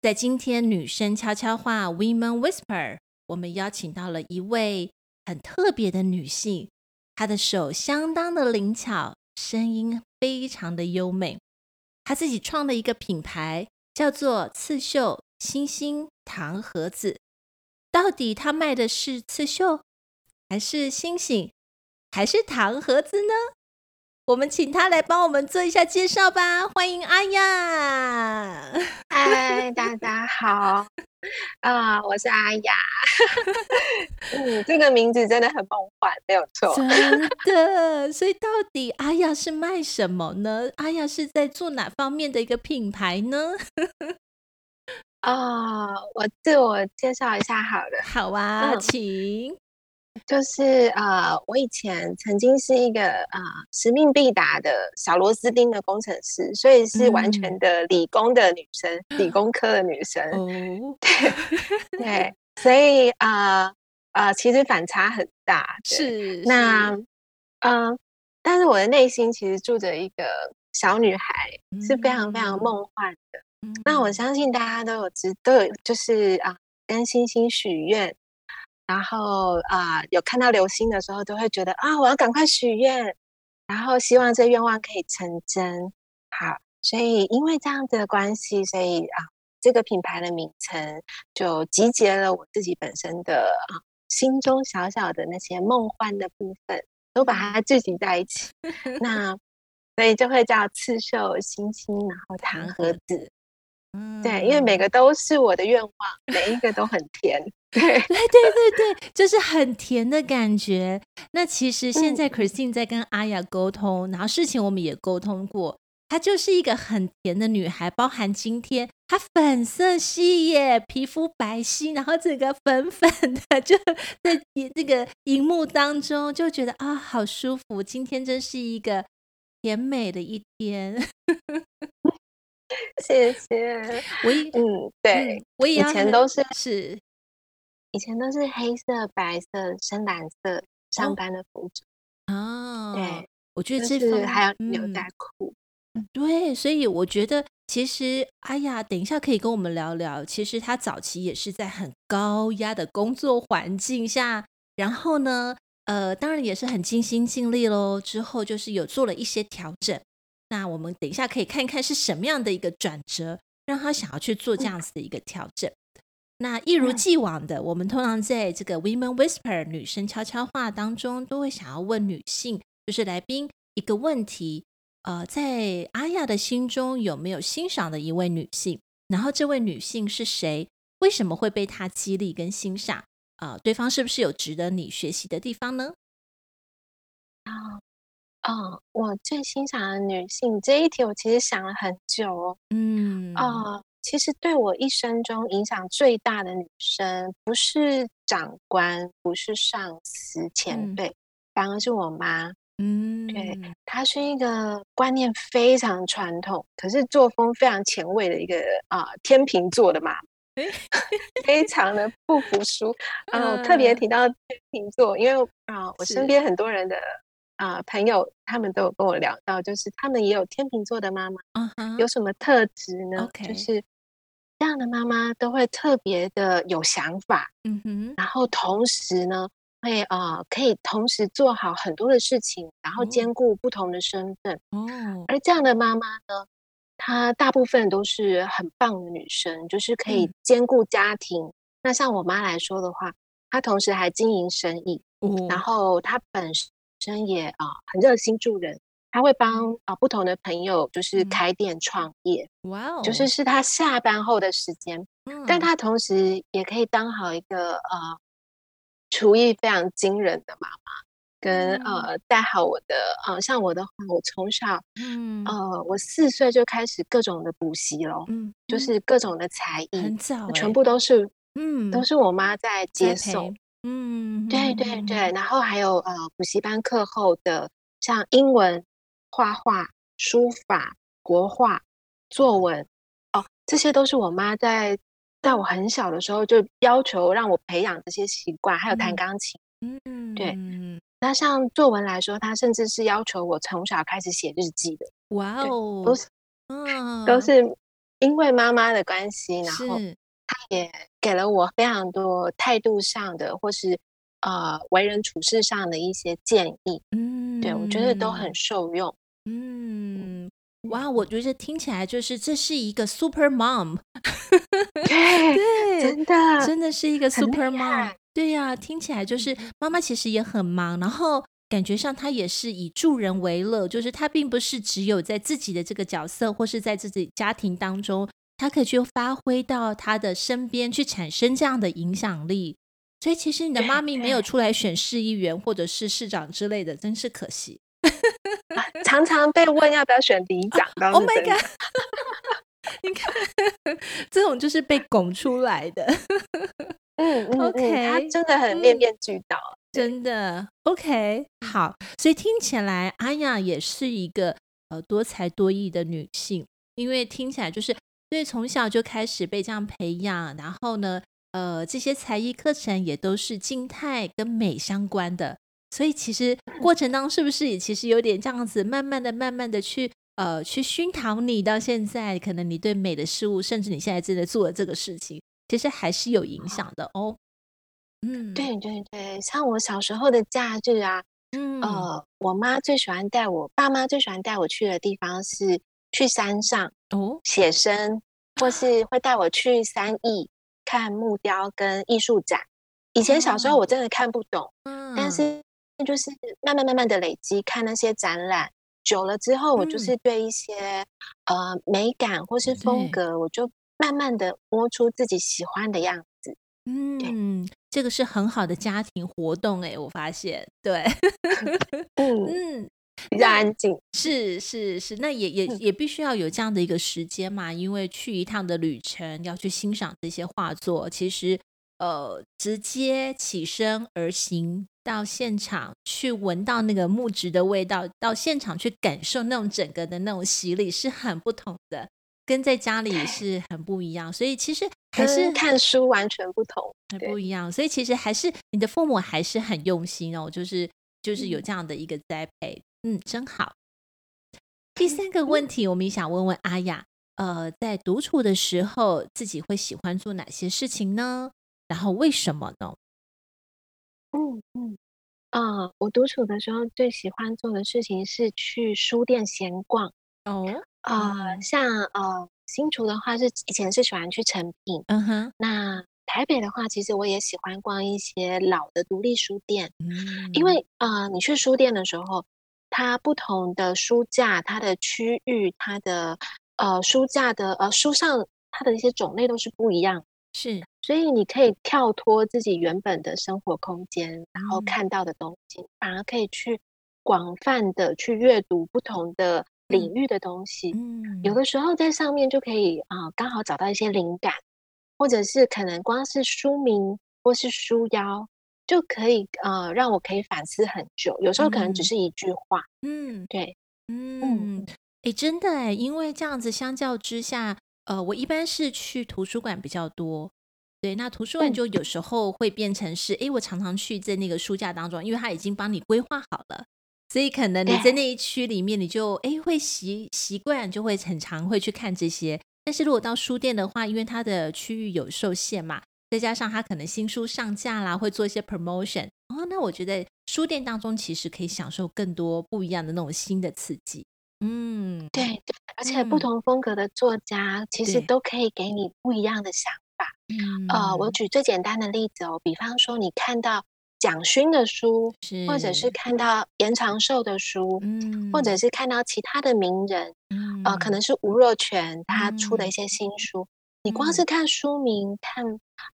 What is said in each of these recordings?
在今天女生悄悄话 Women Whisper，我们邀请到了一位很特别的女性，她的手相当的灵巧，声音非常的优美。她自己创了一个品牌，叫做刺绣星星糖盒子。到底她卖的是刺绣，还是星星，还是糖盒子呢？我们请他来帮我们做一下介绍吧，欢迎阿雅。嗨，大家好，啊，我是阿雅。嗯，这个名字真的很梦幻，没有错。真的，所以到底阿雅是卖什么呢？阿雅是在做哪方面的一个品牌呢？啊，我自我介绍一下好了。好啊，嗯、请。就是呃，我以前曾经是一个呃使命必达的小螺丝钉的工程师，所以是完全的理工的女生，嗯、理工科的女生。哦、对对，所以啊啊，呃，其实反差很大。是那嗯、呃，但是我的内心其实住着一个小女孩，嗯、是非常非常梦幻的。嗯、那我相信大家都有知都有，就是啊、呃，跟星星许愿。然后啊、呃，有看到流星的时候，都会觉得啊，我要赶快许愿，然后希望这愿望可以成真。好，所以因为这样子的关系，所以啊，这个品牌的名称就集结了我自己本身的啊心中小小的那些梦幻的部分，都把它聚集在一起。那所以就会叫刺绣星星，然后糖盒子。嗯，对，因为每个都是我的愿望，每一个都很甜。对，对，对，对，对，就是很甜的感觉。那其实现在 Christine 在跟阿雅沟通，嗯、然后事情我们也沟通过，她就是一个很甜的女孩。包含今天她粉色系耶，皮肤白皙，然后整个粉粉的，就在这个荧幕当中就觉得啊，好舒服。今天真是一个甜美的一天。谢谢。我以嗯，对，我以前都是是，以前都是黑色、白色、深蓝色上班的服装哦。对，我觉得这是还有牛仔裤。对，所以我觉得其实，哎呀，等一下可以跟我们聊聊。其实他早期也是在很高压的工作环境下，然后呢，呃，当然也是很尽心尽力喽。之后就是有做了一些调整。那我们等一下可以看看是什么样的一个转折，让他想要去做这样子的一个调整。那一如既往的，我们通常在这个 Women Whisper 女生悄悄话当中，都会想要问女性，就是来宾一个问题：呃，在阿亚的心中有没有欣赏的一位女性？然后这位女性是谁？为什么会被她激励跟欣赏？啊、呃，对方是不是有值得你学习的地方呢？啊。嗯，我最欣赏的女性这一题，我其实想了很久哦。嗯，啊，其实对我一生中影响最大的女生，不是长官，不是上司、前辈，嗯、反而是我妈。嗯，对，她是一个观念非常传统，可是作风非常前卫的一个啊天秤座的妈妈，非常的不服输。嗯、啊，我特别提到天秤座，因为啊，我身边很多人的。啊、呃，朋友他们都有跟我聊到，就是他们也有天秤座的妈妈，uh huh. 有什么特质呢.就是这样的妈妈都会特别的有想法，嗯哼、uh，huh. 然后同时呢，会啊、呃、可以同时做好很多的事情，然后兼顾不同的身份，哦、uh，huh. 而这样的妈妈呢，她大部分都是很棒的女生，就是可以兼顾家庭。Uh. 那像我妈来说的话，她同时还经营生意，uh huh. 然后她本身。真也啊，很热心助人，他会帮啊不同的朋友，就是开店创业，哇哦，就是是他下班后的时间，嗯、但他同时也可以当好一个呃厨艺非常惊人的妈妈，跟、嗯、呃带好我的呃，像我的话，我从小嗯。呃，我四岁就开始各种的补习喽，嗯，就是各种的才艺，很早、欸，全部都是嗯，都。是我妈在接送，嗯，对对对，然后还有呃补习班课后的像英文、画画、书法、国画、作文，哦，这些都是我妈在。在我很小的时候，就要求让我培养这些习惯，还有弹钢琴。嗯，对。那像作文来说，他甚至是要求我从小开始写日记的。哇哦，都是，嗯，都是因为妈妈的关系，然后他也给了我非常多态度上的，或是呃为人处事上的一些建议。嗯，对，我觉得都很受用。嗯。哇，我觉得听起来就是这是一个 super mom，对，对，真的真的是一个 super mom，对呀，听起来就是妈妈其实也很忙，然后感觉上她也是以助人为乐，就是她并不是只有在自己的这个角色或是在自己家庭当中，她可以去发挥到他的身边去产生这样的影响力。所以其实你的妈咪没有 出来选市议员或者是市长之类的，真是可惜。常常被问要不要选里长，Oh my god！你看，这种就是被拱出来的。嗯，OK，他真的很面面俱到，真的 OK。好，所以听起来阿雅也是一个呃多才多艺的女性，因为听起来就是所以从小就开始被这样培养，然后呢，呃，这些才艺课程也都是静态跟美相关的。所以其实过程当中是不是也其实有点这样子，慢慢的、慢慢的去呃去熏陶你，到现在可能你对美的事物，甚至你现在正在做的这个事情，其实还是有影响的哦。嗯，对对对，像我小时候的假日啊，嗯呃，我妈最喜欢带我，爸妈最喜欢带我去的地方是去山上哦。写生，或是会带我去三义看木雕跟艺术展。以前小时候我真的看不懂，嗯，但是。就是慢慢慢慢的累积，看那些展览久了之后，我就是对一些、嗯、呃美感或是风格，我就慢慢的摸出自己喜欢的样子。嗯，这个是很好的家庭活动哎，我发现，对，嗯。嗯，比较安静，是是是，那也也也必须要有这样的一个时间嘛，因为去一趟的旅程要去欣赏这些画作，其实呃直接起身而行。到现场去闻到那个木质的味道，到现场去感受那种整个的那种洗礼是很不同的，跟在家里是很不一样。所以其实还是看书完全不同，很不一样。所以其实还是你的父母还是很用心哦，就是就是有这样的一个栽培，嗯，嗯，真好。第三个问题，我们也想问问阿雅，呃，在独处的时候，自己会喜欢做哪些事情呢？然后为什么呢？嗯嗯，呃，我独处的时候最喜欢做的事情是去书店闲逛。哦，呃，像呃新竹的话是以前是喜欢去诚品，嗯哼。那台北的话，其实我也喜欢逛一些老的独立书店，嗯，因为呃你去书店的时候，它不同的书架、它的区域、它的呃书架的呃书上它的一些种类都是不一样。是，所以你可以跳脱自己原本的生活空间，然后看到的东西，嗯、反而可以去广泛的去阅读不同的领域的东西。嗯，有的时候在上面就可以啊、呃，刚好找到一些灵感，或者是可能光是书名或是书腰就可以呃，让我可以反思很久。有时候可能只是一句话。嗯，对，嗯，哎、嗯，真的哎，因为这样子相较之下。呃，我一般是去图书馆比较多，对，那图书馆就有时候会变成是，哎、嗯，我常常去在那个书架当中，因为他已经帮你规划好了，所以可能你在那一区里面，你就哎会习习惯，就会很常会去看这些。但是如果到书店的话，因为它的区域有受限嘛，再加上他可能新书上架啦，会做一些 promotion，哦，那我觉得书店当中其实可以享受更多不一样的那种新的刺激。嗯，对对，而且不同风格的作家其实都可以给你不一样的想法。嗯，呃，我举最简单的例子哦，比方说你看到蒋勋的书，或者是看到严长寿的书，嗯，或者是看到其他的名人，嗯，呃，可能是吴若权他出的一些新书，嗯，你光是看书名，看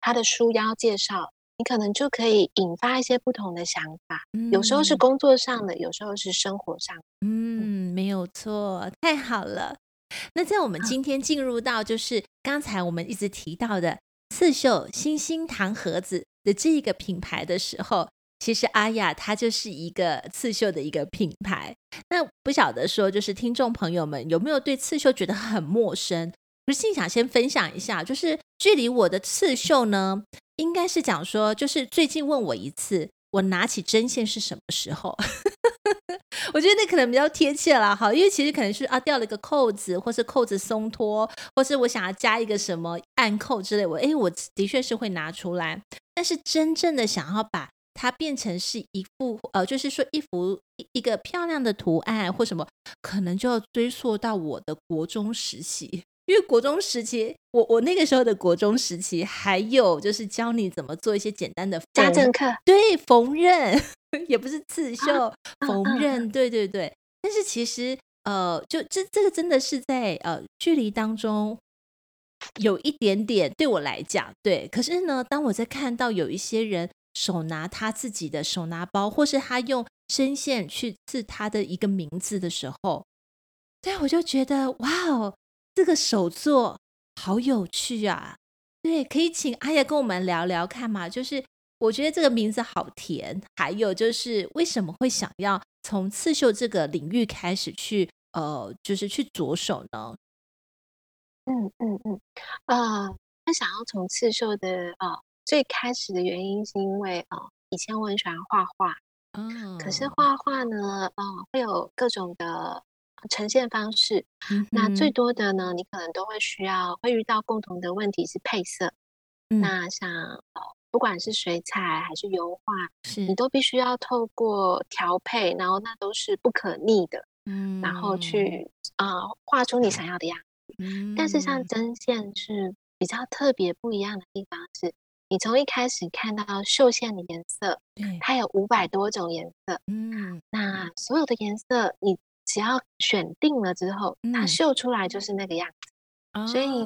他的书腰介绍，你可能就可以引发一些不同的想法。嗯、有时候是工作上的，有时候是生活上的。嗯，没有错，太好了。那在我们今天进入到就是刚才我们一直提到的刺绣星星糖盒子的这一个品牌的时候，其实阿雅她就是一个刺绣的一个品牌。那不晓得说，就是听众朋友们有没有对刺绣觉得很陌生？不是，想先分享一下，就是距离我的刺绣呢，应该是讲说，就是最近问我一次，我拿起针线是什么时候？我觉得那可能比较贴切了哈，因为其实可能是啊掉了一个扣子，或是扣子松脱，或是我想要加一个什么暗扣之类，我哎，我的确是会拿出来。但是真正的想要把它变成是一幅呃，就是说一幅一一个漂亮的图案或什么，可能就要追溯到我的国中时期。因为国中时期，我我那个时候的国中时期，还有就是教你怎么做一些简单的家政课，对，缝纫 也不是刺绣，缝纫，对对对。但是其实呃，就这这个真的是在呃距离当中有一点点对我来讲，对。可是呢，当我在看到有一些人手拿他自己的手拿包，或是他用针线去刺他的一个名字的时候，对，我就觉得哇哦。这个手作好有趣啊！对，可以请阿雅跟我们聊聊看嘛。就是我觉得这个名字好甜，还有就是为什么会想要从刺绣这个领域开始去呃，就是去着手呢？嗯嗯嗯，啊、呃，他想要从刺绣的呃最开始的原因是因为啊、呃，以前我很喜欢画画，嗯，可是画画呢，啊、呃，会有各种的。呈现方式，嗯、那最多的呢，你可能都会需要会遇到共同的问题是配色。嗯、那像呃，不管是水彩还是油画，是你都必须要透过调配，然后那都是不可逆的。嗯，然后去啊、呃、画出你想要的样子。嗯，但是像针线是比较特别不一样的地方是，你从一开始看到绣线的颜色，它有五百多种颜色。嗯，那所有的颜色你。只要选定了之后，它绣出来就是那个样子，嗯、所以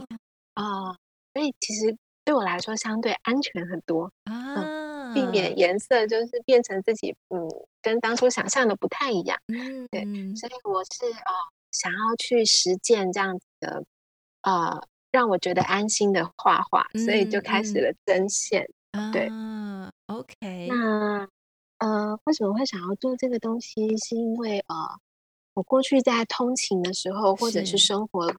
啊、呃，所以其实对我来说相对安全很多。啊、嗯，避免颜色就是变成自己嗯跟当初想象的不太一样，嗯，对，所以我是呃想要去实践这样子的呃让我觉得安心的画画，嗯、所以就开始了针线，嗯、对、啊、，OK，那呃为什么会想要做这个东西？是因为呃。我过去在通勤的时候，或者是生活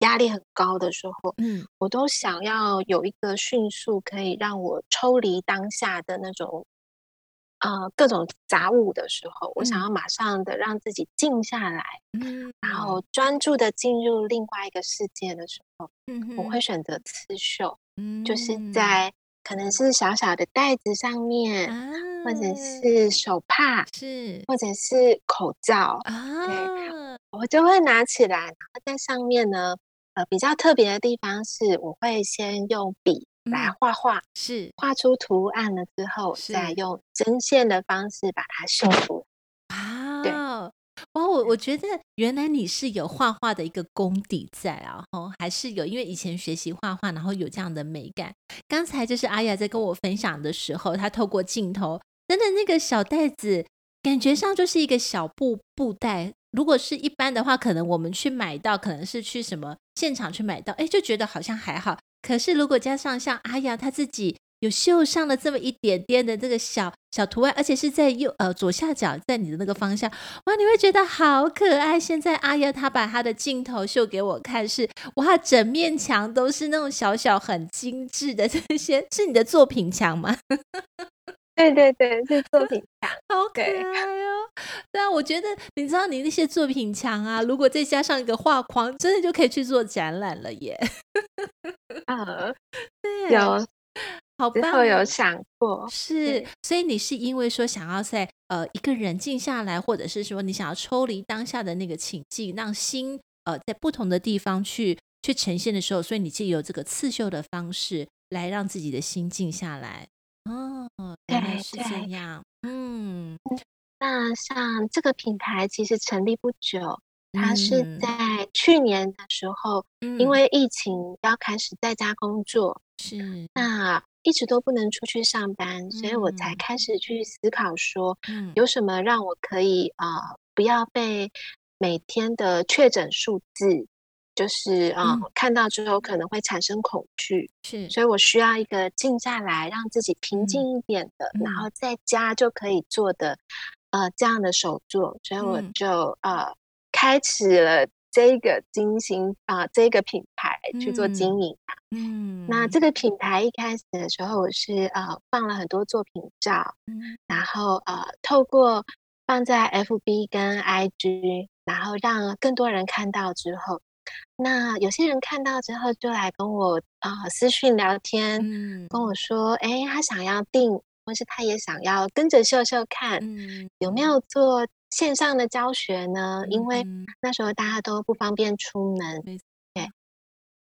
压力很高的时候，嗯，我都想要有一个迅速可以让我抽离当下的那种，呃，各种杂物的时候，嗯，我想要。马上的让自己静下来，嗯，然后。专注的进入另外一个世界的时候，嗯，我会选择刺绣，嗯，就是在。可能是小小的袋子上面，啊、或者是手帕，是，或者是口罩啊。对，我就会拿起来，然后在上面呢，呃，比较特别的地方是，我会先用笔来画画，是画出图案了之后，再用针线的方式把它绣出来啊。对。哇，我我觉得原来你是有画画的一个功底在啊，吼，还是有，因为以前学习画画，然后有这样的美感。刚才就是阿雅在跟我分享的时候，她透过镜头，真的那个小袋子，感觉上就是一个小布布袋。如果是一般的话，可能我们去买到，可能是去什么现场去买到，哎，就觉得好像还好。可是如果加上像阿雅她自己。有绣上了这么一点点的这个小小图案，而且是在右呃左下角，在你的那个方向，哇，你会觉得好可爱。现在阿雅她把她的镜头秀给我看是，是哇，整面墙都是那种小小很精致的这些，是你的作品墙吗？对对对，是作品墙，好可爱哦。对啊，我觉得你知道你那些作品墙啊，如果再加上一个画框，真的就可以去做展览了耶。啊，对，有。好后有想过是，所以你是因为说想要在呃一个人静下来，或者是说你想要抽离当下的那个情境，让心呃在不同的地方去去呈现的时候，所以你借由这个刺绣的方式来让自己的心静下来。哦，原来是这样。嗯，那像这个品牌其实成立不久，它是在去年的时候，嗯、因为疫情要开始在家工作，是那。一直都不能出去上班，所以我才开始去思考说，嗯。有什么让我可以啊、呃，不要被每天的确诊数字。就是啊、嗯，看到之后可能会产生恐惧，是，所以我需要一个静下来，让自己平静一点的，嗯、然后在家就可以做的，呃，这样的手作，所以我就、嗯、呃，开始了这个金星啊、呃，这个品牌去做经营。嗯，那这个品牌一开始的时候，我是呃放了很多作品照，嗯，然后呃透过放在 FB 跟 IG，然后让更多人看到之后。那有些人看到之后就来跟我啊、呃、私讯聊天，嗯，跟我说，哎，他想要订，或是他也想要跟着秀秀看，嗯，有没有做线上的教学呢？嗯、因为那时候大家都不方便出门，嗯、对，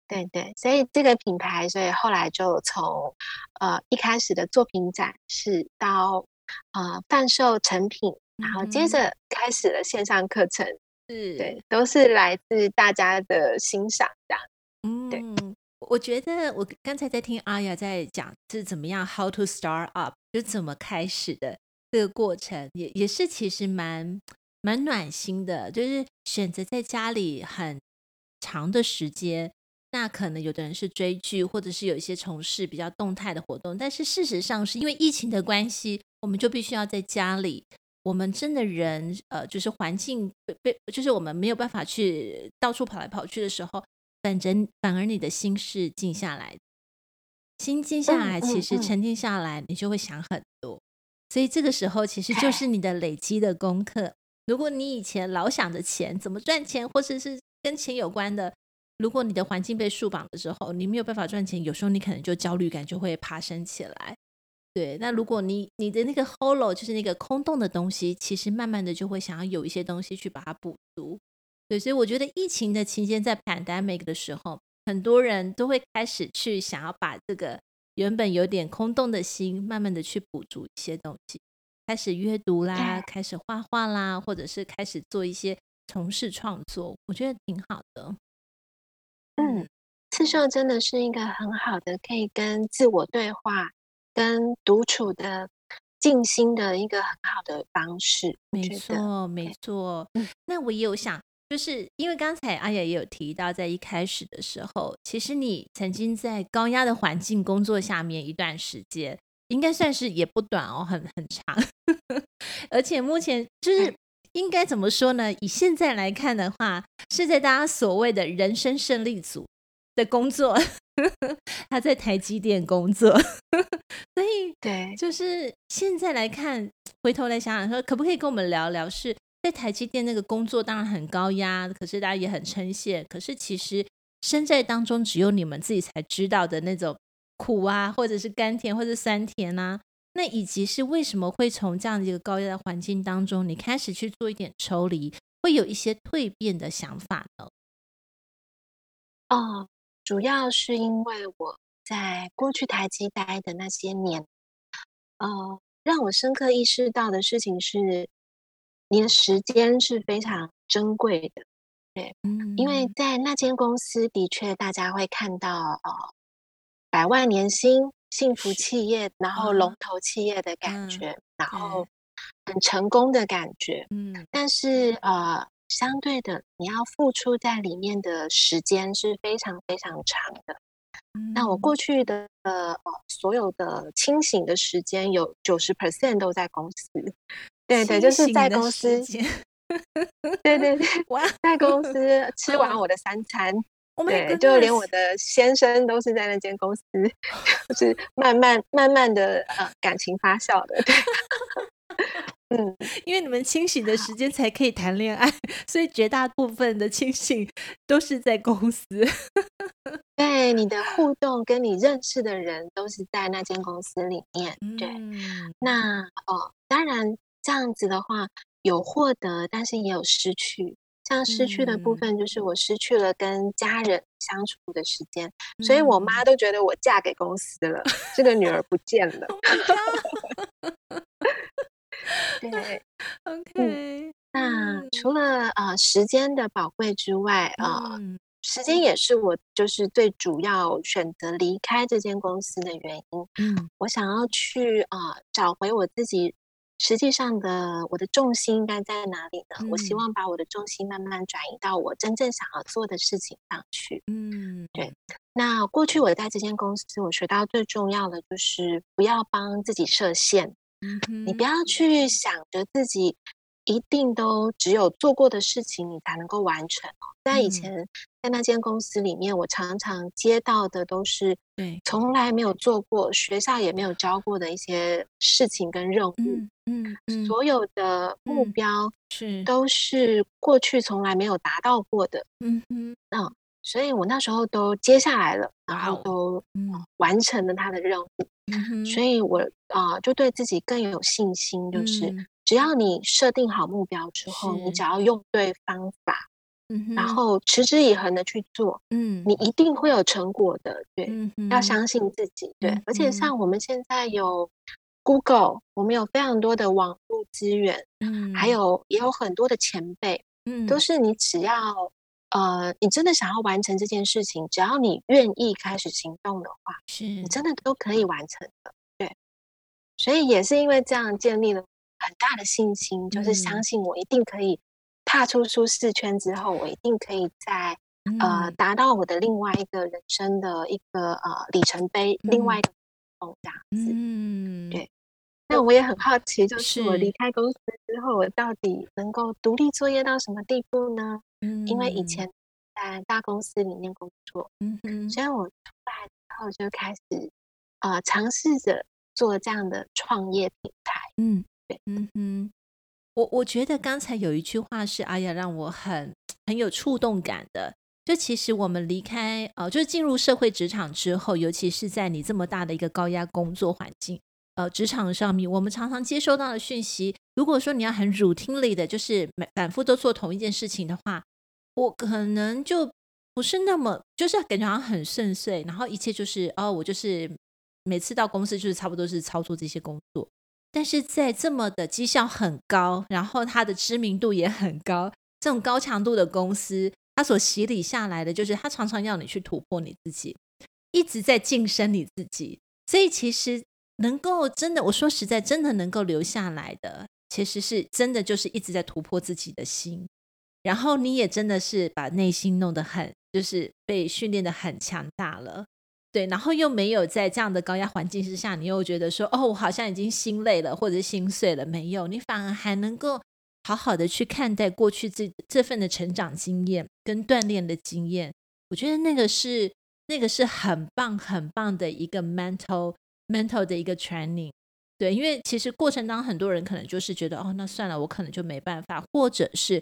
对对，所以这个品牌，所以后来就从呃一开始的作品展示到呃贩售成品，然后接着开始了线上课程。是，对，都是来自大家的欣赏这样。嗯，对，我觉得我刚才在听 Aya 在讲是怎么样 How to start up，就怎么开始的这个过程，也也是其实蛮蛮暖心的。就是选择在家里很长的时间，那可能有的人是追剧，或者是有一些从事比较动态的活动，但是事实上是因为疫情的关系，我们就必须要在家里。我们真的人，呃，就是环境被被，就是我们没有办法去到处跑来跑去的时候，反正反而你的心是静下来，心静下来，其实沉淀下来，你就会想很多。所以这个时候，其实就 是你的累积的功课。如果你以前老想着钱怎么赚钱，或者是跟钱有关的，如果你的环境被束绑的时候，你没有办法赚钱，有时候你可能就焦虑感就会爬升起来。对，那如果你你的那个 hollow 就是那个空洞的东西，其实慢慢的就会想要有一些东西去把它补足。对，所以我觉得疫情的期间，在 pandemic 的时候，很多人都会开始去想要把这个原本有点空洞的心，慢慢的去补足一些东西，开始阅读啦，开始画画啦，或者是开始做一些从事创作，我觉得挺好的。嗯，刺绣真的是一个很好的可以跟自我对话。跟独处的静心的一个很好的方式，没错，没错。那我也有想，就是因为刚才 Aya 也有提到，在一开始的时候，其实你曾经在高压的环境工作下面一段时间，应该算是也不短哦，很很长。而且目前就是应该怎么说呢？以现在来看的话，是在大家所谓的人生胜利组的工作。他在台积电工作，所以对，就是现在来看，回头来想想说，可不可以跟我们聊聊？是在台积电那个工作，当然很高压，可是大家也很称羡。可是其实身在当中，只有你们自己才知道的那种苦啊，或者是甘甜，或者是酸甜啊。那以及是为什么会从这样的一个高压的环境当中，你开始去做一点抽离，会有一些蜕变的想法呢？哦。主要是因为我在过去台积待的那些年，呃，让我深刻意识到的事情是，你的时间是非常珍贵的，对，嗯，因为在那间公司的确大家会看到哦百万年薪、幸福企业，然后龙头企业的感觉，嗯，然后很成功的感觉，嗯，但是呃。相对的，你要付出在里面的时间是非常非常长的。嗯、那我过去的呃所有的清醒的时间有九十 percent 都在公司。对对，就是在公司。对对 对，在公司吃完我的三餐，对，就连我的先生都是在那间公司，就是慢慢慢慢的呃感情发酵的。对。嗯，因为你们清醒的时间才可以谈恋爱，所以绝大部分的清醒都是在公司。对，你的互动跟你认识的人都是在那间公司里面。对，嗯、那哦，当然这样子的话有获得，但是也有失去。像失去的部分，就是我失去了跟家人相处的时间，嗯、所以我妈都觉得我嫁给公司了，嗯、这个女儿不见了。对，OK、嗯。那除了呃时间的宝贵之外，呃，时间也是我就是最主要选择离开这间公司的原因。嗯，我想要去啊、呃、找回我自己。实际上的我的重心应该在哪里呢？嗯、我希望把我的重心慢慢转移到我真正想要做的事情上去。嗯，对。那过去我在这间公司，我学到最重要的就是不要帮自己设限。嗯，你不要去想着自己。一定都只有做过的事情，你才能够完成。在以前在那间公司里面，我常常接到的都是对从来没有做过、学校也没有教过的一些事情跟任务。嗯，嗯，所有的目标是都是过去从来没有达到过的。嗯嗯，嗯，所以我那时候都接下来了，然后都完成了他的任务。嗯，所以我啊、呃，就对自己更有信心，就是。嗯只要你设定好目标之后，你只要用对方法，嗯，然后持之以恒的去做，嗯，你一定会有成果的。对，嗯，要相信自己。对，而且像我们现在有 Google，我们有非常多的网络资源，嗯，还有也有很多的前辈，嗯，都是你只要呃，你真的想要完成这件事情，只要你愿意开始行动的话，是你真的都可以完成的。对，所以也是因为这样建立了。很大的信心，就是相信我一定可以踏出舒适圈之后，我一定可以在呃达到我的另外一个人生的一个呃里程碑，另外一个梦这样子。嗯，对。那我也很好奇，就是我离开公司之后，我到底能够独立作业到什么地步呢？嗯，因为以前在大公司里面工作，嗯哼，所以我出来之后就开始呃尝试着做这样的创业品牌。嗯。嗯哼，我我觉得刚才有一句话是阿雅让我很很有触动感的。就其实我们离开呃，就是进入社会职场之后，尤其是在你这么大的一个高压工作环境，呃，职场上面，我们常常接收到的讯息，如果说你要很 routine 的，就是反复都做同一件事情的话，我可能就不是那么，就是感觉好像很顺遂，然后一切就是哦，我就是每次到公司就是差不多是操作这些工作。但是在这么的绩效很高，然后它的知名度也很高，这种高强度的公司，它所洗礼下来的就是它常常要你去突破你自己，一直在晋升你自己。所以其实能够真的，我说实在，真的能够留下来的，其实是真的就是一直在突破自己的心。然后你也真的是把内心弄得很，就是被训练得很强大了。对，然后又没有在这样的高压环境之下，你又觉得说，哦，我好像已经心累了，或者心碎了，没有，你反而还能够好好的去看待过去这这份的成长经验跟锻炼的经验。我觉得那个是那个是很棒很棒的一个 mental mental 的一个 training。对，因为其实过程当中很多人可能就是觉得，哦，那算了，我可能就没办法，或者是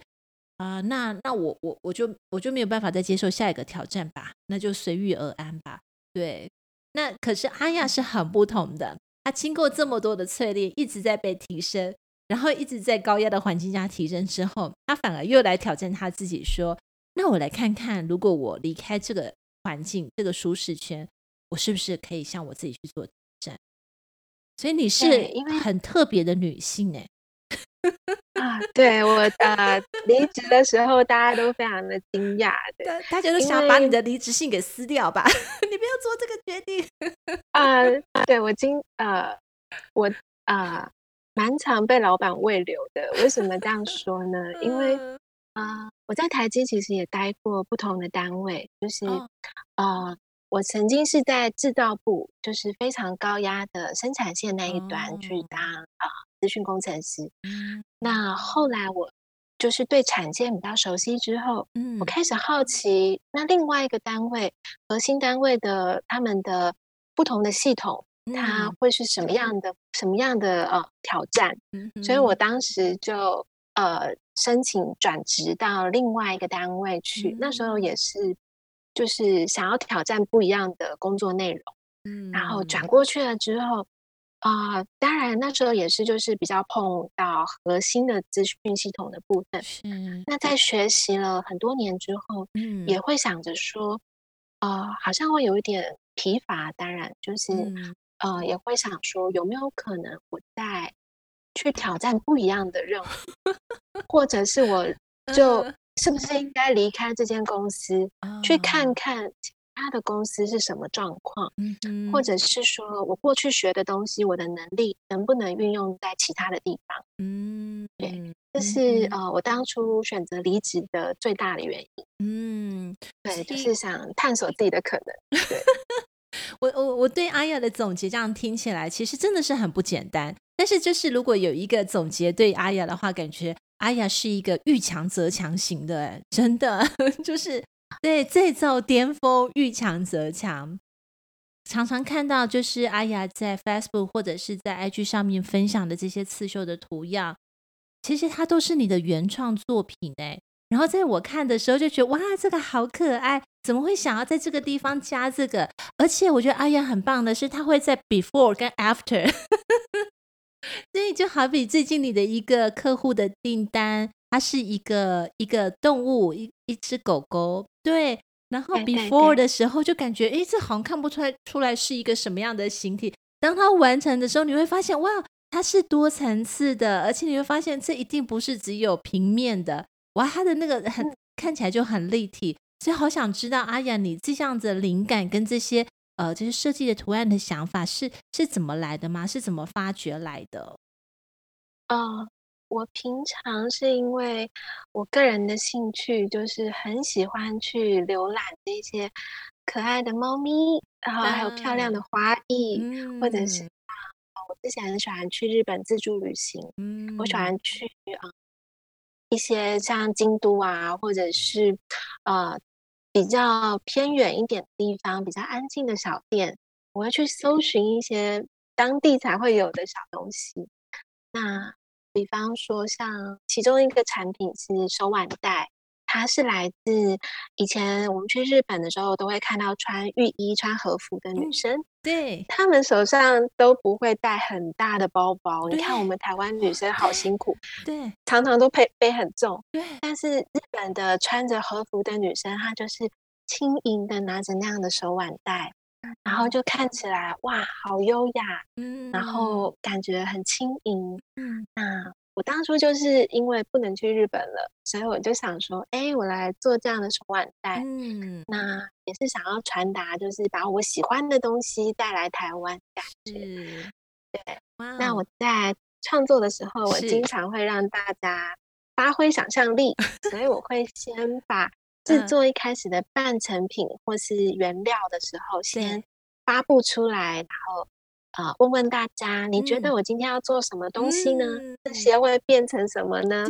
啊、那那我我我就我就没有办法再接受下一个挑战吧，那就随遇而安吧。对，那可是阿雅是很不同的。她经过这么多的淬炼，一直在被提升，然后一直在高压的环境下提升之后，她反而又来挑战她自己，说：“那我来看看，如果我离开这个环境、这个舒适圈，我是不是可以向我自己去做挑战？”所以你是很特别的女性哎。啊，对我呃离职的时候，大家都非常的惊讶，对，大家都想把你的离职信给撕掉吧？你不要做这个决定啊、呃！对我今呃，我啊，蛮、呃、常被老板喂留的。为什么这样说呢？因为啊、呃，我在台积其实也待过不同的单位，就是啊、呃，我曾经是在制造部，就是非常高压的生产线那一端去当啊。呃资讯工程师，嗯，那后来我就是对产线比较熟悉之后，嗯，我开始好奇，那另外一个单位，核心单位的他们的不同的系统，它会是什么样的、嗯、什么样的呃挑战？嗯，所以我当时就呃申请转职到另外一个单位去，嗯，那时候也是就是想要挑战不一样的工作内容，嗯，然后转过去了之后。啊、呃，当然那时候也是，就是比较碰到核心的资讯系统的部分。是。那在学习了很多年之后，嗯，也会想着说，呃，好像会有一点疲乏。当然，就是、嗯、呃，也会想说，有没有可能我再去挑战不一样的任务，或者是我 就是不是应该离开这间公司，哦、去看看其他的公司是什么状况？嗯哼，或者是说我过去学的东西，我的能力能不能运用在其他的地方？嗯，对，这是呃我当初选择离职的最大的原因。嗯，对，就是想探索自己的可能。对。我我我对阿雅的总结这样听起来，其实真的是很不简单。但是就是如果有一个总结对阿雅的话，感觉阿雅是一个遇强则强型的，真的 就是对再造巅峰，遇强则强。常常看到就是阿雅在 Facebook 或者是在 IG 上面分享的这些刺绣的图样，其实它都是你的原创作品哎。然后在我看的时候就觉得哇，这个好可爱。怎么会想要在这个地方加这个？而且我觉得阿雅很棒的是，他会在 before 跟 after，所以就好比最近你的一个客户的订单，它是一个一个动物，一一只狗狗，对。然后 before 的时候就感觉，哎，这好像看不出来出来是一个什么样的形体。当它完成的时候，你会发现哇，它是多层次的，而且你会发现这一定不是只有平面的，哇，它的那个很、嗯、看起来就很立体。所以好想知道阿雅，你这样子的灵感跟这些呃，这些设计的图案的想法是是怎么来的吗？是怎么发掘来的？呃，我平常是因为我个人的兴趣，就是很喜欢去浏览那些可爱的猫咪，然后还有漂亮的花艺，嗯、或者是我之前很喜欢去日本自助旅行，嗯，我喜欢去啊、呃、一些像京都啊，或者是呃。比较偏远一点的地方，比较安静的小店，我会去搜寻一些当地才会有的小东西。那比方说，像其中一个产品是手腕带，它是来自以前我们去日本的时候都会看到穿浴衣、穿和服的女生。嗯对，她们手上都不会带很大的包包。你看，我们台湾女生好辛苦，对，常常都背背很重。对，但是日本的穿着和服的女生，她就是轻盈的拿着那样的手腕带，然后就看起来哇，好优雅，嗯，然后感觉很轻盈，嗯，那。我当初就是因为不能去日本了，所以我就想说，哎，我来做这样的手腕带。嗯，那也是想要传达，就是把我喜欢的东西带来台湾感觉。是对。那我在创作的时候，我经常会让大家发挥想象力，所以我会先把制作一开始的半成品或是原料的时候，先发布出来，然后。啊，问问大家，你觉得我今天要做什么东西呢？嗯、这些会变成什么呢？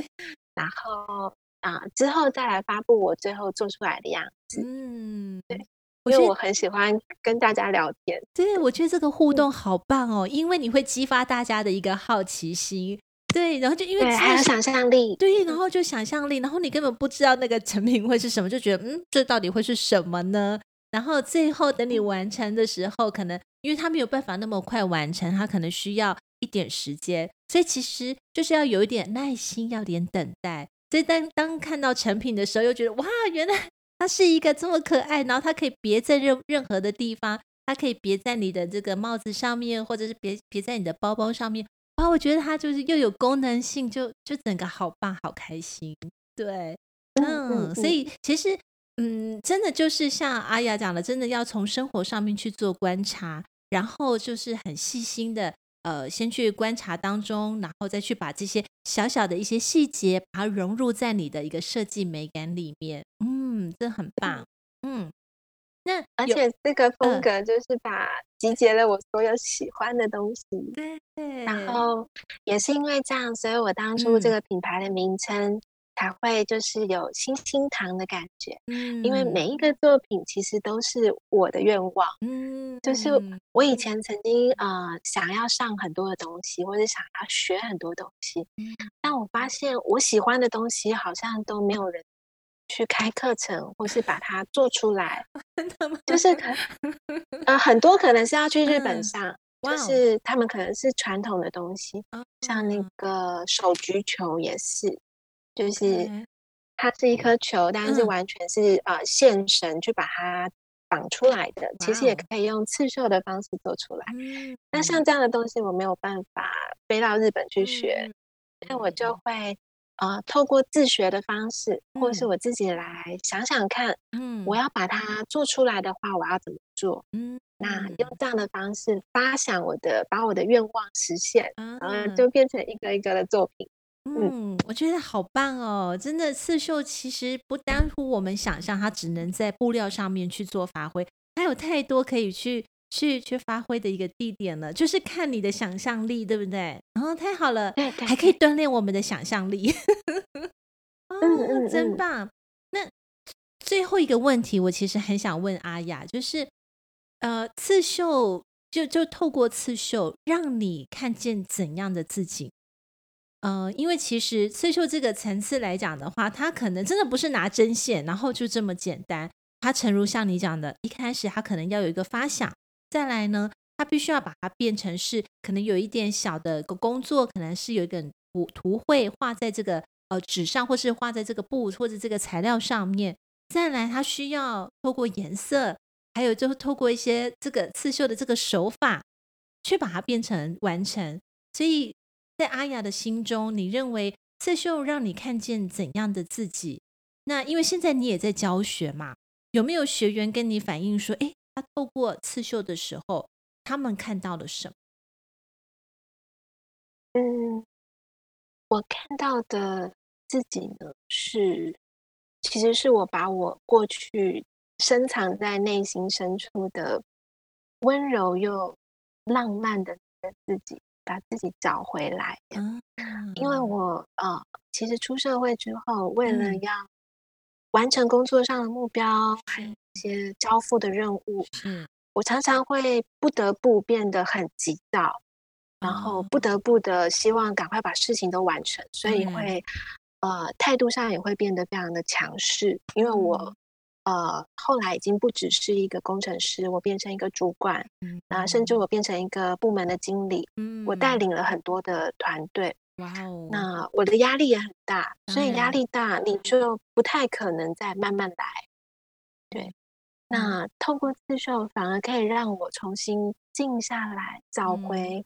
然后啊，之后再来发布我最后做出来的样子。嗯，对，因为我很喜欢跟大家聊天。对，我觉得这个互动好棒哦，嗯、因为你会激发大家的一个好奇心。对，然后就因为对还有想象力，对，然后就想象力，然后你根本不知道那个成品会是什么，就觉得嗯，这到底会是什么呢？然后最后等你完成的时候，可能因为他没有办法那么快完成，他可能需要一点时间，所以其实就是要有一点耐心，要点等待。所以当当看到成品的时候，又觉得哇，原来它是一个这么可爱，然后它可以别在任任何的地方，它可以别在你的这个帽子上面，或者是别别在你的包包上面。哇，我觉得它就是又有功能性，就就整个好棒，好开心。对，嗯，所以其实。嗯，真的就是像阿雅讲的，真的要从生活上面去做观察，然后就是很细心的，呃，先去观察当中，然后再去把这些小小的一些细节，把它融入在你的一个设计美感里面。嗯，这很棒。嗯，那而且这个风格就是把集结了我所有喜欢的东西。对对。然后也是因为这样，所以我当初这个品牌的名称。嗯才会就是有星星糖的感觉，嗯，因为每一个作品其实都是我的愿望，嗯，就是我以前曾经呃想要上很多的东西，或者想要学很多东西，嗯，但我发现我喜欢的东西好像都没有人去开课程，或是把它做出来，就是 可呃很多可能是要去日本上，嗯，就是他们可能是传统的东西，哦，像那个手菊球也是。就是它是一颗球，但是完全是呃线绳去把它绑出来的。其实也可以用刺绣的方式做出来。那像这样的东西，我没有办法飞到日本去学，那我就会呃，透过自学的方式，或者是我自己来想想看，嗯，我要把它做出来的话，我要怎么做？嗯，那用这样的方式发想我的，把我的愿望实现，然后就变成一个一个的作品。嗯，我觉得好棒哦！真的，刺绣其实不单乎我们想象，它只能在布料上面去做发挥，还有太多可以去。去去发挥的一个地点了，就是看你的想象力，对不对？然后太好了，对对，还可以锻炼我们的想象力，哦，真棒。那最后一个问题，我其实很想问阿雅，就是呃，刺绣就就透过刺绣，让你看见怎样的自己？呃，因为其实刺绣这个层次来讲的话，它可能真的不是拿针线，然后就这么简单。它诚如像你讲的，一开始它可能要有一个发想。再来呢，他必须要把它变成是可能有一点小的工作，可能是有一点图图绘画在这个呃纸上，或是画在这个布或者这个材料上面。再来，他需要透过颜色，还有就是透过一些这个刺绣的这个手法，去把它变成完成。所以在阿雅的心中，你认为刺绣让你看见怎样的自己？那因为现在你也在教学嘛，有没有学员跟你反映说，哎？他透过刺绣的时候，他们看到了什么？嗯，我看到的自己呢，是其实是我把我过去深藏在内心深处的温柔又浪漫的自己，把自己找回来。嗯，因为我呃，其实出社会之后，为了要完成工作上的目标，还有一些交付的任务，嗯，我常常会不得不变得很急躁，然后不得不的希望赶快把事情都完成，所以会呃态度上也会变得非常的强势，因为我呃后来已经不只是一个工程师，我变成一个主管，嗯，啊，甚至我变成一个部门的经理，嗯，我带领了很多的团队，哇哦，那我的压力也很大，所以压力大，你就不太可能再慢慢来，对。那透过刺绣，反而可以让我重新静下来，找回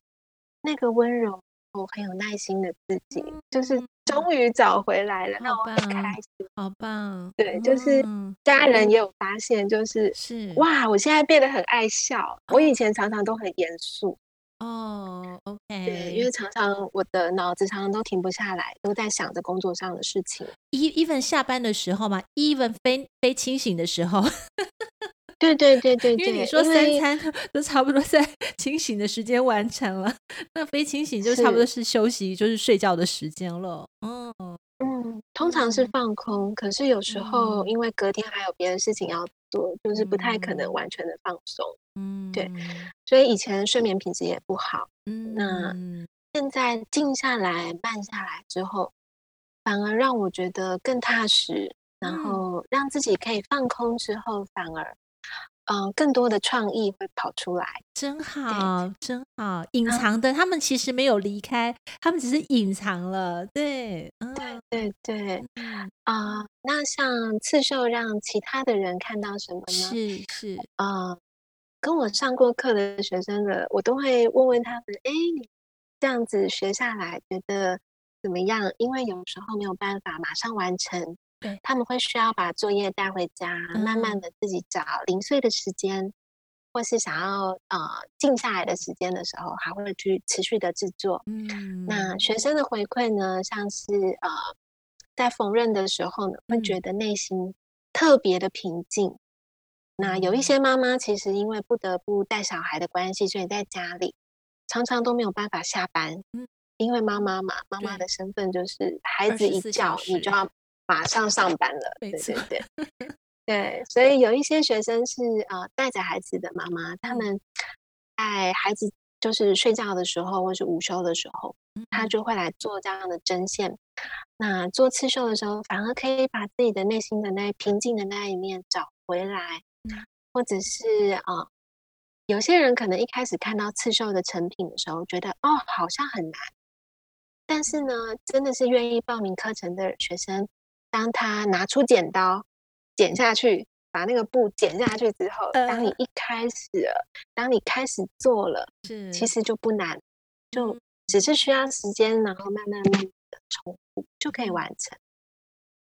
那个温柔、我很有耐心的自己，嗯、就是终于找回来了，那我很开心，好棒！对，就是家人也有发现，就是是哇，我现在变得很爱笑，我以前常常都很严肃。哦、对，因为常常我的脑子常常都停不下来，都在想着工作上的事情。even 下班的时候嘛，even 非非清醒的时候，对对对对对，因为你说三餐都差不多在 清醒的时间完成了，那非清醒就差不多是休息，就是睡觉的时间了。嗯嗯，通常是放空，可是有时候因为隔天还有别的事情要做，就是不太可能完全的放松。嗯，对，所以以前睡眠品质也不好。嗯，那现在静下来、慢下来之后，反而让我觉得更踏实，嗯、然后让自己可以放空之后，反而嗯、呃，更多的创意会跑出来。真好，真好，隐藏的、嗯、他们其实没有离开，他们只是隐藏了。对，嗯、对对对，啊、呃，那像刺绣让其他的人看到什么呢？是是啊。呃跟我上过课的学生的，我都会问问他们：哎，你这样子学下来觉得怎么样？因为有时候没有办法马上完成，对，他们会需要把作业带回家，嗯、慢慢的自己找零碎的时间，或是想要呃静下来的时间的时候，还会去持续的制作。嗯，那学生的回馈呢，像是呃在缝纫的时候呢，会觉得内心特别的平静。那有一些妈妈其实因为不得不带小孩的关系，所以在家里常常都没有办法下班。嗯，因为妈妈嘛，妈妈的身份就是孩子一叫你就要马上上班了。对对对，对，所以有一些学生是呃带着孩子的妈妈，他们在孩子就是睡觉的时候或是午休的时候，他就会来做这样的针线。那做刺绣的时候，反而可以把自己的内心的那平静的那一面找回来。或者是啊、呃，有些人可能一开始看到刺绣的成品的时候，觉得哦，好像很难。但是呢，真的是愿意报名课程的学生，当他拿出剪刀剪下去，把那个布剪下去之后，当你一开始了，当你开始做了，是其实就不难，就只是需要时间，然后慢慢慢慢的重复就可以完成。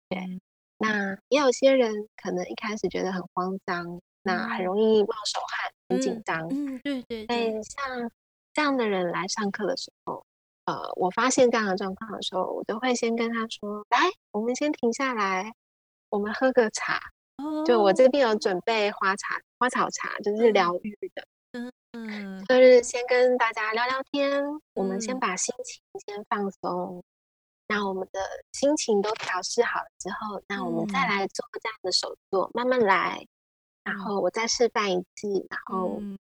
对，那也有些人可能一开始觉得很慌张，那很容易冒手汗，很紧张。嗯，对对对。像这样的人来上课的时候，呃，我发现这样的状况的时候，我都会先跟他说：“来，我们先停下来，我们喝个茶。哦”就我这边有准备花茶、花草茶，就是疗愈的。嗯嗯，就是先跟大家聊聊天，嗯、我们先把心情先放松。那我们的心情都调试好了之后，那我们再来做这样的手作，嗯、慢慢来。然后我再示范一次，然后、嗯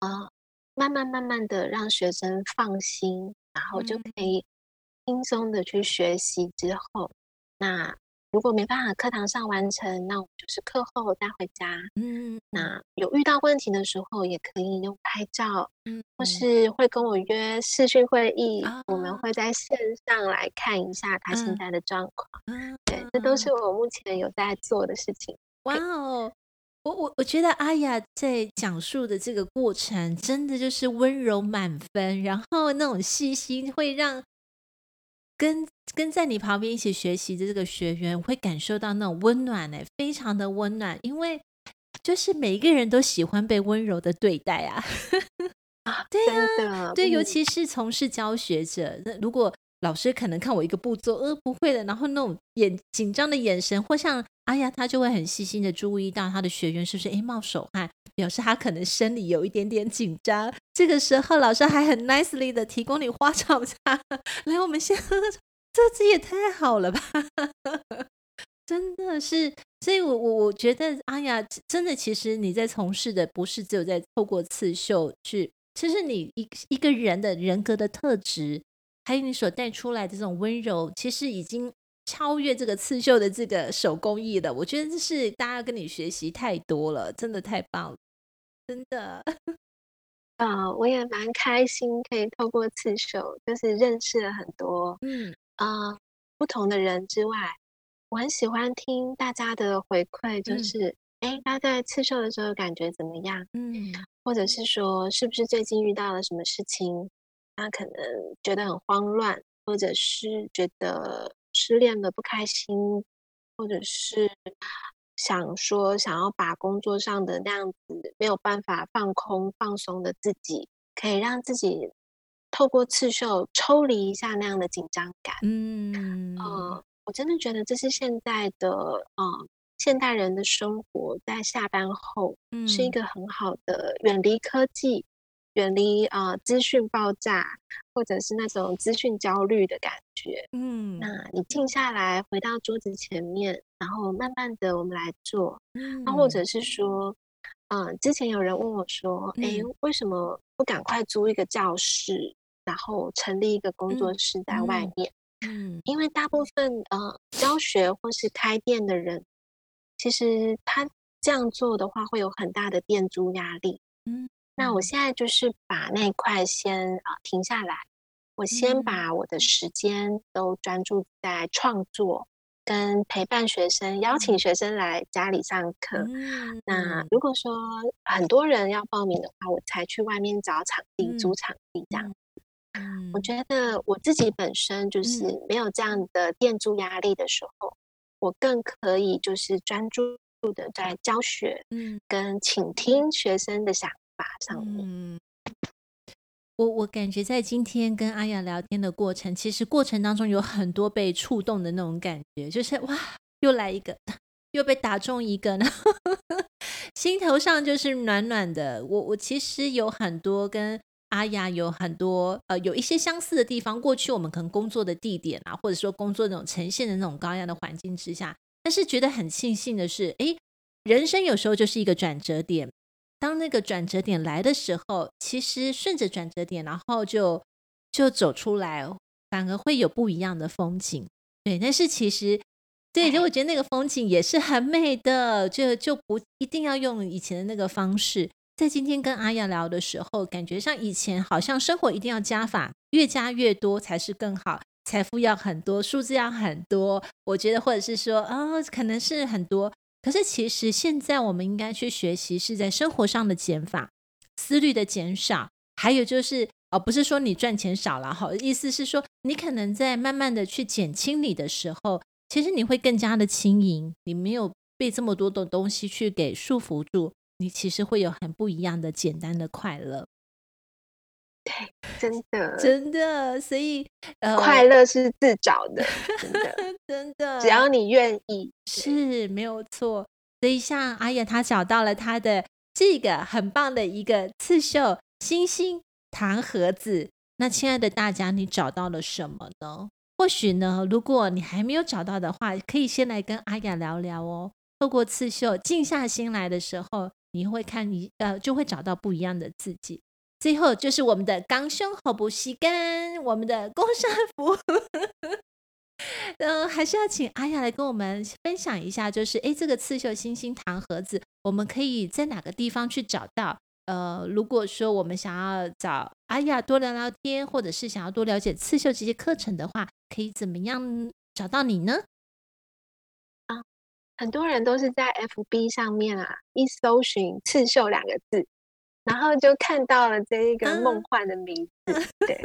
呃、慢慢慢慢的让学生放心，然后就可以轻松的去学习。之后，那。如果没办法课堂上完成，那我们就是课后带回家。嗯，那有遇到问题的时候，也可以用拍照，嗯，或是会跟我约视讯会议，嗯，我们会在线上来看一下他现在的状况。嗯，对，这都是我目前有在做的事情。哇哦，我我我觉得阿雅在讲述的这个过程，真的就是温柔满分，然后那种细心会让。跟跟在你旁边一起学习的这个学员，会感受到那种温暖呢，非常的温暖，因为就是每一个人都喜欢被温柔的对待啊。啊，对啊，对，尤其是从事教学者，那如果老师可能看我一个步骤，呃，不会的，然后那种眼紧张的眼神，或像哎呀，他就会很细心的注意到他的学员是不是诶冒手汗，表示他可能生理有一点点紧张。这个时候，老师还很 nicely 的提供你花草茶，来，我们先喝喝。这这也太好了吧！真的是，所以我我我觉得，哎呀，真的，其实你在从事的不是只有在透过刺绣去，其实你一一个人的人格的特质，还有你所带出来的这种温柔，其实已经超越这个刺绣的这个手工艺的。我觉得这是大家跟你学习太多了，真的太棒了，真的。啊、呃，我也蛮开心，可以透过刺绣，就是认识了很多，嗯。啊、呃，不同的人之外，我很喜欢听大家的回馈，就是，哎、嗯，他在刺绣的时候感觉怎么样？嗯，或者是说，是不是最近遇到了什么事情，他可能觉得很慌乱，或者是觉得失恋的不开心，或者是想说想要把工作上的那样子没有办法放空放松的自己，可以让自己。透过刺绣抽离一下那样的紧张感，嗯，呃，我真的觉得这是现在的呃现代人的生活，在下班后，是一个很好的远离科技、远离啊资讯爆炸或者是那种资讯焦虑的感觉。嗯，那你静下来，回到桌子前面，然后慢慢的我们来做。嗯，那或者是说，嗯、呃，之前有人问我说，哎、嗯，为什么不赶快租一个教室？然后成立一个工作室在外面，嗯，嗯，因为大部分呃教学或是开店的人，其实他这样做的话会有很大的店租压力，嗯，那我现在就是把那块先啊、呃、停下来，我先把我的时间都专注在创作跟陪伴学生，邀请学生来家里上课。嗯，那如果说很多人要报名的话，我才去外面找场地租场地这样。嗯，我觉得我自己本身就是没有这样的店租压力的时候，嗯，我更可以就是专注的在教学，嗯，跟倾听学生的想法上面。嗯，我我感觉在今天跟阿雅聊天的过程，其实过程当中有很多被触动的那种感觉，就是哇，又来一个，又被打中一个呢，心头上就是暖暖的。我我其实有很多跟。阿雅有很多呃，有一些相似的地方。过去我们可能工作的地点啊，或者说工作那种呈现的那种高压的环境之下，但是觉得很庆幸的是，诶，人生有时候就是一个转折点。当那个转折点来的时候，其实顺着转折点，然后就就走出来，反而会有不一样的风景。对，但是其实对，就我觉得那个风景也是很美的，就就不一定要用以前的那个方式。在今天跟阿雅聊的时候，感觉像以前好像生活一定要加法，越加越多才是更好，财富要很多，数字要很多。我觉得或者是说，啊、哦，可能是很多，可是其实现在我们应该去学习是在生活上的减法，思虑的减少，还有就是哦，不是说你赚钱少了哈，意思是说你可能在慢慢的去减轻你的时候，其实你会更加的轻盈，你没有被这么多的东西去给束缚住，你其实会有很不一样的简单的快乐。对，真的，真的，所以呃，快乐是自找的，真的，真的，只要你愿意，是没有错。所以像阿雅，她找到了她的这个很棒的一个刺绣星星糖盒子。那亲爱的大家，你找到了什么呢？或许呢，如果你还没有找到的话，可以先来跟阿雅聊聊哦。透过刺绣，静下心来的时候，你会看你呃，就会找到不一样的自己。最后就是我们的刚胸好不吸干，我们的工商服，嗯、还是要请阿雅来跟我们分享一下，就是哎，这个刺绣星星糖盒子，我们可以在哪个地方去找到？呃，如果说我们想要找阿雅多聊聊天，或者是想要多了解刺绣这些课程的话，可以怎么样找到你呢？啊，很多人都是在 FB 上面啊，一搜寻“刺绣”两个字。然后就看到了这一个梦幻的名字，嗯、对，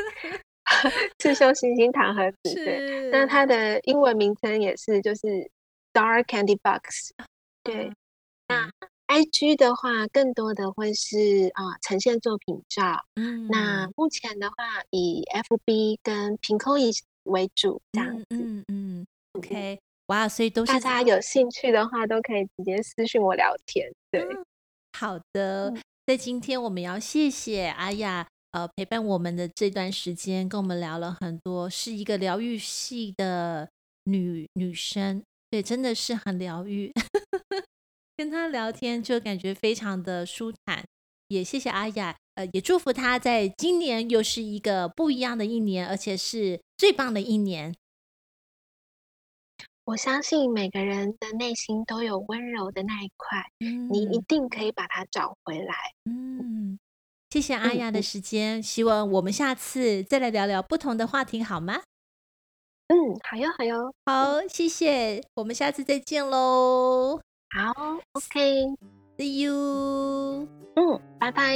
刺绣星星糖盒子，对，那它的英文名称也是就是 Star Candy Box，对。那。IG 的话，更多的会是啊、呃、呈现作品照，嗯，那。目前的话以 FB 跟 Pinkoi 为主，这样子，嗯嗯，OK，哇，所以都是大家有兴趣的话，都可以直接私信我聊天，对，嗯、好的。在今天，我们要谢谢阿雅，呃，陪伴我们的这段时间，跟我们聊了很多，是一个疗愈系的女女生，对，真的是很疗愈，跟她聊天就感觉非常的舒坦。也谢谢阿雅，呃，也祝福她在今年又是一个不一样的一年，而且是最棒的一年。我相信每个人的内心都有温柔的那一块，嗯，你一定可以把它找回来。嗯，谢谢阿雅的时间，嗯，希望我们下次再来聊聊不同的话题，好吗？嗯，好哟，好哟，好，谢谢，我们下次再见喽。好，OK，See you，嗯，拜拜。